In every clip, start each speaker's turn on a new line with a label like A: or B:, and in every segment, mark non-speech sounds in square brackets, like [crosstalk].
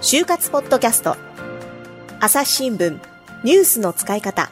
A: 就活ポッドキャスト。朝日新聞。ニュースの使い方。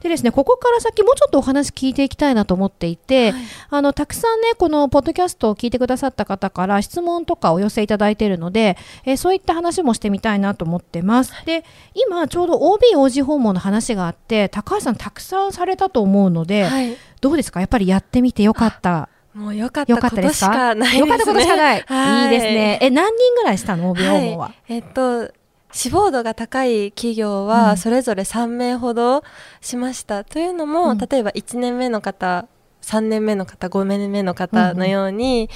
B: でですね、ここから先もうちょっとお話聞いていきたいなと思っていて、はい、あの、たくさんね、このポッドキャストを聞いてくださった方から質問とかお寄せいただいているので、えー、そういった話もしてみたいなと思ってます。で、今ちょうど OB、OG 訪問の話があって、高橋さんたくさんされたと思うので、はい、どうですか？やっぱりやってみてよかった。
C: もうよかったことしかないですね。よかったこと
B: しかない。はい、いいですね。え、何人ぐらいしたの ?OB 訪問は。
C: えっと、志望度が高い企業はそれぞれ3名ほどしました、うん、というのも、例えば1年目の方3年目の方5年目の方のように、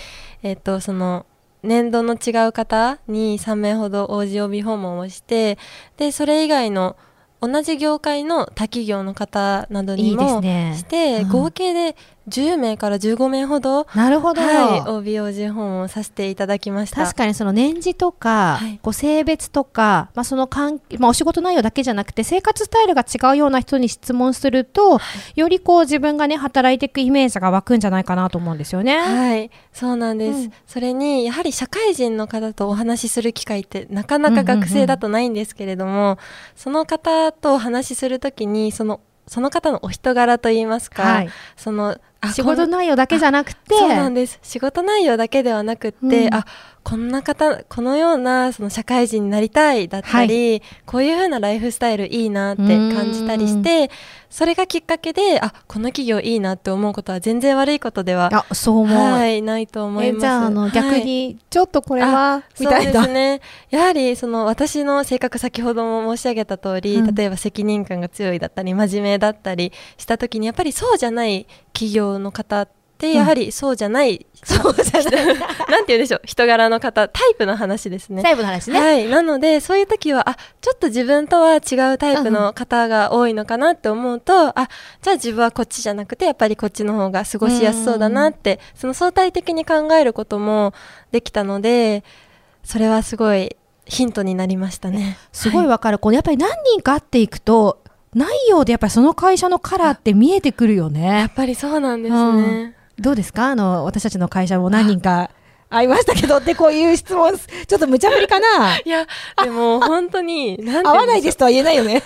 C: うんうん、えっ、とその年度の違う方に3名ほど OGOB 訪問をしてでそれ以外の同じ業界の他企業の方などにもして、ねうん、合計で10名から15名ほど
B: なるほど、
C: はい、OBOG 訪問させていただきました。
B: 確かにその年次とか、はい、こう性別とか、まあ、その関まあ、お仕事内容だけじゃなくて生活スタイルが違うような人に質問すると、はい、よりこう自分がね働いていくイメージが湧くんじゃないかなと思うんですよね。
C: はい。そうなんです、うん、それにやはり社会人の方とお話しする機会ってなかなか学生だとないんですけれども、うんうんうん、その方とお話しするときにそのその方のお人柄といいますか、はい、その
B: 仕事内容だけじゃなくて
C: そうなんです。仕事内容だけではなくって、うん、あこんな方このようなその社会人になりたいだったり、はい、こういうふうなライフスタイルいいなって感じたりしてそれがきっかけであこの企業いいなって思うことは全然悪いことでは
B: あそう思う、
C: はい、ないと思います。
B: じゃああの、逆にちょっとこれはみたいな
C: そうですね。やはりその私の性格先ほども申し上げた通り、うん、例えば責任感が強いだったり真面目だったりした時にやっぱりそうじゃない企業の方ってでやはりそうじゃない、うん、そうじゃない。[laughs] なんて言うんでしょう人柄の方タイプの話ですね。
B: タイプの話ね。
C: はい。なのでそういう時はあちょっと自分とは違うタイプの方が多いのかなって思うと、うん、あじゃあ自分はこっちじゃなくてやっぱりこっちの方が過ごしやすそうだなってその相対的に考えることもできたのでそれはすごいヒントになりましたね。
B: すごいわかる、はい、こうやっぱり何人か会っていくと内容でやっぱりその会社のカラーって見えてくるよね。
C: やっぱりそうなんですね、うん。
B: どうですか？あの私たちの会社も何人か会いましたけどってこういう質問ちょっと無茶ぶりかな？
C: いやでも本当に
B: 合わないですとは言えないよね。
C: うん、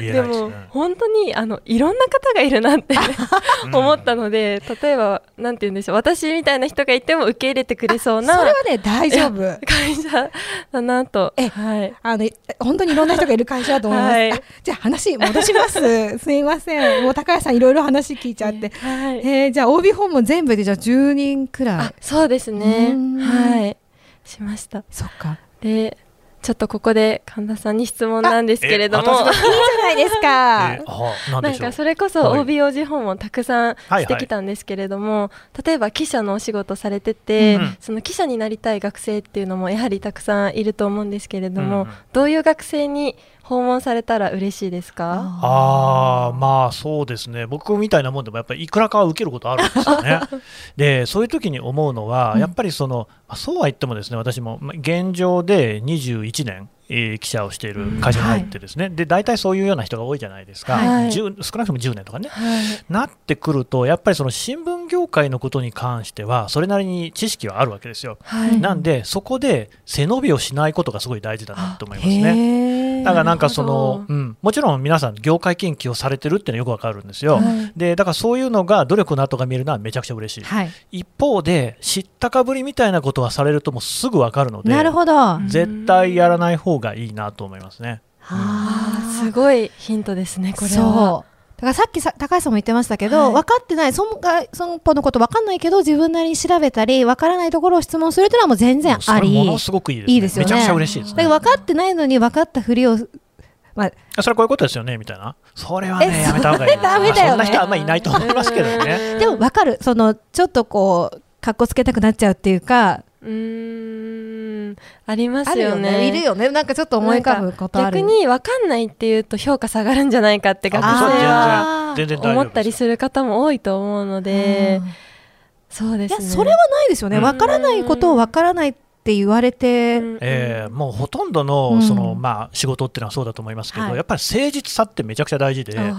C: でも本当にあのいろんな方がいるなって [laughs] [laughs] 思ったので、例えばなんて言うんでしょう私みたいな人がいても受け入れてくれそうな
B: それはね大丈夫。[laughs]
C: 会社だなと。
B: え、はい、あの本当にいろんな人がいる会社だと思います、はい、じゃあ話戻します。すいません。もう高橋さんいろいろ話聞いちゃって、はい、えー、じゃあ OB 訪問全部でじゃあ10人くらい。
C: そうですね。はい。しました。
B: そっか。
C: でちょっとここで神田さんに質問なんですけれども、いいじゃ
B: ないですか。え
C: ー、なんかそれこそ OBOG 訪問たくさんしてきたんですけれども、はいはい、例えば記者のお仕事されてて、うん、その記者になりたい学生っていうのもやはりたくさんいると思うんですけれども、うん、どういう学生に訪問されたら嬉しいですか？
D: ああまあそうですね。僕みたいなもんでもやっぱりいくらかは受けることあるんですよね。[laughs] でそういう時に思うのは、やっぱりその、そうは言ってもですね私も現状で21年えー、記者をしている会社に入ってですね、はい、で大体そういうような人が多いじゃないですか、はい、少なくとも10年とかね、はい、なってくるとやっぱりその新聞業界のことに関してはそれなりに知識はあるわけですよ、なんでそこで背伸びをしないことがすごい大事だなと思いますねだからなんかその、うん、もちろん皆さん業界研究をされてるっていうのはよくわかるんですよ、でだからそういうのが努力の跡が見えるのはめちゃくちゃ嬉しい、一方で知ったかぶりみたいなことはされるともうすぐわかるので
B: なるほど。
D: 絶対やらない方がいいなと思いますね。
C: はあ、すごいヒントですね、これは。
B: だからさっきさ高橋さんも言ってましたけど、はい、分かってない、その損保のこと分かんないけど、自分なりに調べたり、分からないところを質問するというのはもう全然あり。
D: ものすごくいいですね。いいですよね。めちゃくちゃ嬉しいですね。
B: 分かってないのに分かったふりを
D: まあ、それはこういうことですよねみたいな、それはね、やめた方がいい、[laughs] ダメだよ、ね、そんな人はあんまりいないと思いますけどね。[laughs]
B: でも分かる、そのちょっとこう、かっこつけたくなっちゃうっていうか、
C: うんありますよね、
B: ね、いるよね。なんかちょっと思い浮かぶこと
C: 逆に分かんないっていうと評価下がるんじゃないかって学生は思ったりする方も多いと思うのでそうですね。
B: それはないですよね。分からないことを分からないって言われて、
D: えー、もうほとんどのその、まあ、仕事っていうのはそうだと思いますけど、はい、やっぱり誠実さってめちゃくちゃ大事で分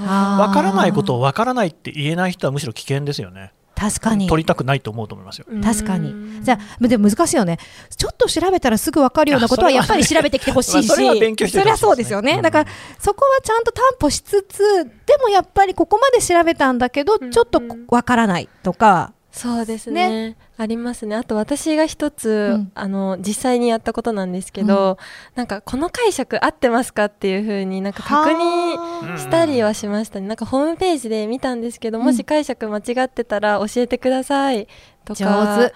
D: からないことを分からないって言えない人はむしろ危険ですよね。
B: 確かに。
D: 取りたくないと思うと思いますよ。
B: 確かに。じゃあでも難しいよね。ちょっと調べたらすぐ分かるようなことはやっぱり調べてきてほしいし。
D: まあそれは勉強して
B: そりゃそうですよね、
D: うん。
B: だからそこはちゃんと担保しつつでもやっぱりここまで調べたんだけど
C: うん
B: ちょっと分からないとか、
C: そうですね。ありますね。あと私が一つ、
B: うん。
C: あの実際にやったことなんですけど、なんかこの解釈合ってますかっていうふうになんか確認
B: はあ。
C: したりはしましたね。なんかホームページで見たんですけど、もし解釈間違ってたら教えてください。と
B: 上
C: か
B: 手。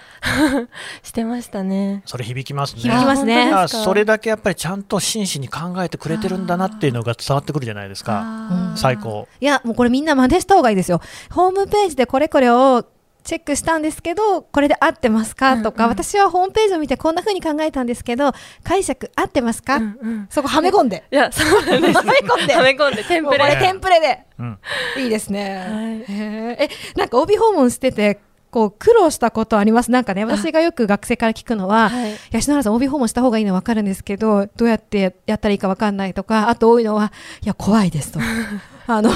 B: [laughs]
C: してましたね。
D: それ響きますね。
B: 響きますね。
D: それだけやっぱりちゃんと真摯に考えてくれてるんだなっていうのが伝わってくるじゃないですか。最高。
B: いやもうこれみんな真似した方がいいですよ。ホームページでこれこれをチェックしたんですけどこれで合ってますか？とか、
C: うん。うん
B: 私はホームページを見てこんな風に考えたんですけど解釈合ってますか、
C: うんうん。
B: そこはめ込んで。
C: いやそうなんです。
B: はめ込んで
C: はめ込んで。テンプレ
B: これテンプレで。
D: うん。
B: いいですね、
C: はい。
B: えなんか帯訪問しててこう苦労したことあります？なんかね私がよく学生から聞くのは、
C: はい
B: 吉野原さん OB 訪問した方がいいの分かるんですけどどうやってやったらいいか分かんない？とかあと多いのはいや怖いですと。[laughs] あの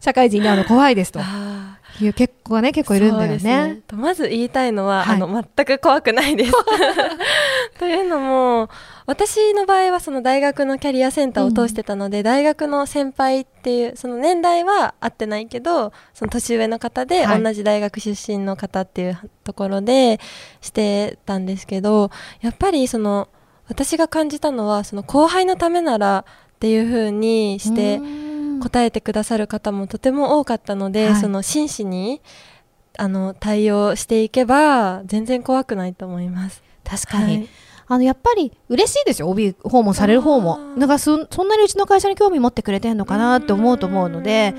B: 社会人に会うの怖いですと。
C: あ
B: いう結構ね結構いるんだよね。
C: とまず言いたいのは、
B: はい
C: あの全く怖くないです。[laughs] というのも私の場合はその大学のキャリアセンターを通してたので、大学の先輩っていうその年代は合ってないけどその年上の方で
B: はい
C: 同じ大学出身の方っていうところでしてたんですけどやっぱりその私が感じたのはその後輩のためならっていう風にして。
B: うん
C: 答えてくださる方もとても多かったので、
B: はい。
C: その真摯にあの対応していけば全然怖くないと思います。
B: 確かに、
C: はい。
B: あのやっぱり嬉しいですよ OB 訪問される方も。なんかそそんなにうちの会社に興味持ってくれてんのかなって思うと思うので。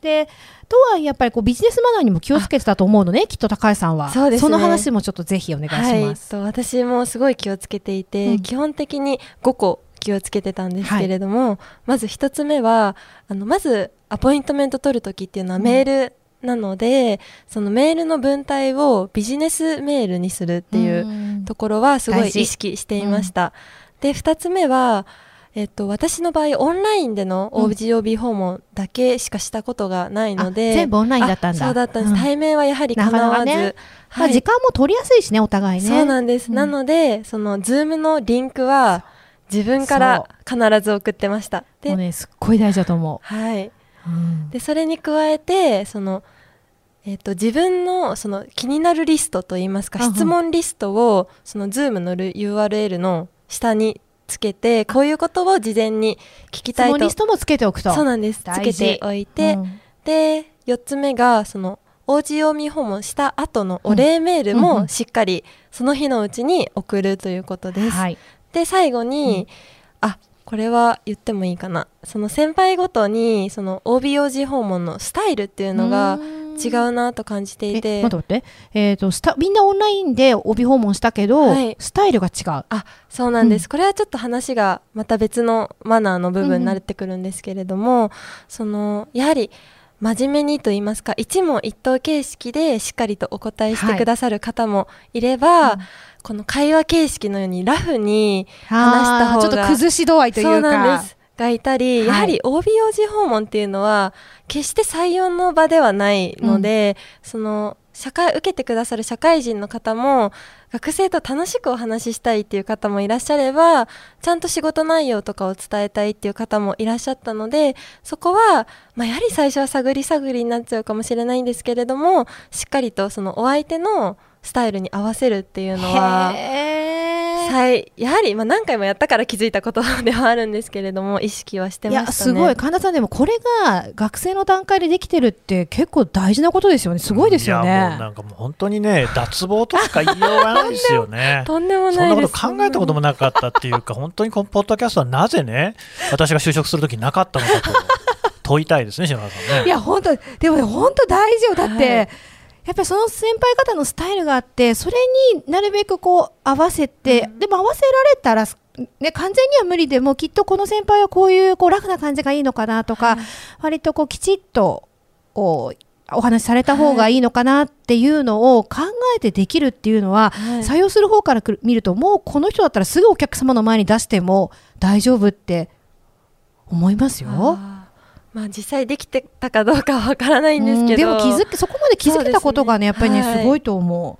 B: でとはいえやっぱりこうビジネスマナーにも気をつけてたと思うのねきっと高橋さんは。
C: そうですね。
B: の話もちょっとぜひお願いし
C: はい。
B: ます、
C: と私もすごい気をつけていて、
B: うん。
C: 基本的に5個気をつけてたんですけれども、まず1つ目はあのまずアポイントメント取るときっていうのはメールなので、そのメールの文体をビジネスメールにするっていう
B: うん。
C: ところはすごい意識していました。で2つ目は、えっと、私の場合オンラインでの
B: うん。
C: OGOB 訪問だけしかしたことがないので、
B: あ全部オンラインだったんだ。
C: あそうだったんです、
B: うん。
C: 対面はやはりかなわず、
B: ねまあ、
C: はい。
B: 時間も取りやすいしねお互いね。
C: そうなんです、
B: うん。
C: なのでその Zoom のリンクは自分から必ず送ってました。
B: も
C: で,、
B: うねすっごい大事だと思
C: はい、
B: う、うん。
C: でそれに加えてその、えっと自分のその気になるリストといいますか、
B: うんうん。
C: 質問リストをその Zoom の URL の下につけてこういうことを事前に聞きた
B: 質
C: いと。
B: 問リストもつけておくと。
C: そうなんです。つけておいて、
B: うん。
C: で4つ目がその OGO 訪問した後のお礼メール
B: うんうんうん。
C: もしっかりその日のうちに送るということです。
B: はい
C: で最後に、あこれは言ってもいいかな。その先輩ごとにその OBOG 訪問のスタイルっていうのが違うなと感じてい
B: え
C: て
B: 待って待って、えー、とスタみんなオンラインで帯訪問したけど、
C: はい。
B: スタイルが違う。
C: あそうなんです、
B: うん。
C: これはちょっと話がまた別のマナーの部分になってくるんですけれども、そのやはり真面目にと言いますか一問一答形式でしっかりとお答えしてくださる方もいれば、
B: うん
C: この会話形式のようにラフに話した方が
B: ちょっと崩し度合いというか。
C: がいたり、
B: はい。
C: やはり OBOG 訪問っていうのは決して採用の場ではないので、その社会受けてくださる社会人の方も学生と楽しくお話ししたいっていう方もいらっしゃればちゃんと仕事内容とかを伝えたいっていう方もいらっしゃったのでそこは、まあ、やはり最初は探り探りになっちゃうかもしれないんですけれどもしっかりとそのお相手のスタイルに合わせるっていうのははい、やはり、まあ、何回もやったから気づいたことではあるんですけれども意識はしてましたね。
B: すごい神田さんでもこれが学生の段階でできてるって結構大事なことですよねすごいですよ
D: いやもう
B: ね
D: なんかもう本当にね、脱帽としか言いようがないですよね。[laughs]
C: とんでも
D: そん
C: なです。
D: ないこと考えたこともなかったっていうか、本当にこのポッドキャストはなぜね、私が就職するときなかったのかと問いたいですね、篠原さんね。
B: いや本当でもね本当大事よだって、
C: はい
B: やっぱりその先輩方のスタイルがあってそれになるべくこう合わせて、
C: うん。
B: でも合わせられたら、ね、完全には無理でもきっとこの先輩はこういうこうラフな感じがいいのかなとか、
C: はい。
B: 割とこうきちっとこうお話しされた方がいいのかなっていうのを考えてできるっていうのは、
C: はい。
B: 採用する方から見るともうこの人だったらすぐお客様の前に出しても大丈夫って思いますよ。
C: まあ実際できてたかどうかはわからないんですけど、
B: でも気づけそこまで気づけたことがねやっぱりね、
C: はい。
B: すごいと思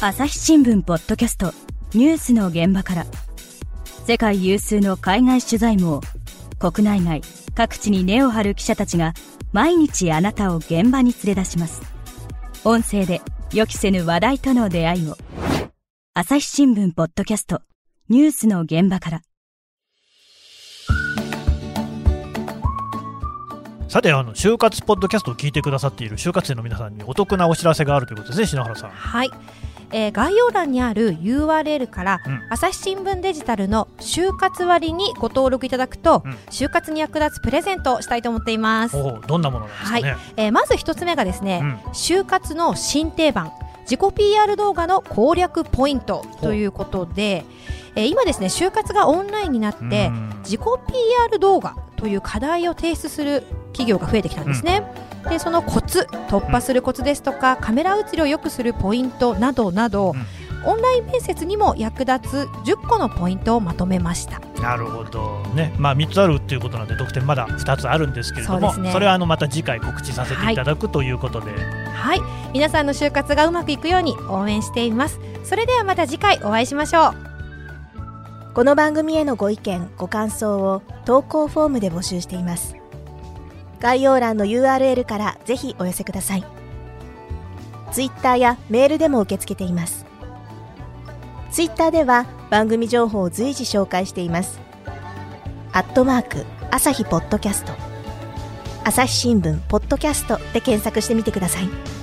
E: 朝日新聞ポッドキャストニュースの現場から。世界有数の海外取材網国内外各地に根を張る記者たちが毎日あなたを現場に連れ出します。音声で予期せぬ話題との出会いを。朝日新聞ポッドキャスト。ニュースの現場から。
D: さてあの就活ポッドキャストを聞いてくださっている就活生の皆さんにお得なお知らせがあるということですね篠原さん。
B: うはい、えー概要欄にある URL から、
D: うん
B: 朝日新聞デジタルの就活割にご登録いただくと、
D: うん。
B: 就活に役立つプレゼントをしたいと思っています、
D: どんなものなんですかね、
B: えーまず一つ目がですね、
D: うん。
B: 就活の新定番。自己 PR 動画の攻略ポイントということで、えー今ですね就活がオンラインになって
D: うん。
B: 自己 PR 動画という課題を提出する企業が増えてきたんですね、でそのコツ突破するコツですとか、カメラ映りを良くするポイントなどなど、オンライン面接にも役立つ10個のポイントをまとめました。
D: なるほど。ね。まあ3つあるっていうことなんで得点まだ2つあるんですけれども
B: そね。
D: れはあのまた次回告知させていただくということで、
B: はい。皆さんの就活がうまくいくように応援しています。それではまた次回お会いしましょう。
A: この番組へのご意見ご感想を投稿フォームで募集しています概要欄の URL からぜひお寄せください。ツイッターやメールでも受け付けています。ツイッターでは番組情報を随時紹介しています。アットマーク朝日ポッドキャスト。朝日新聞ポッドキャストで検索してみてください。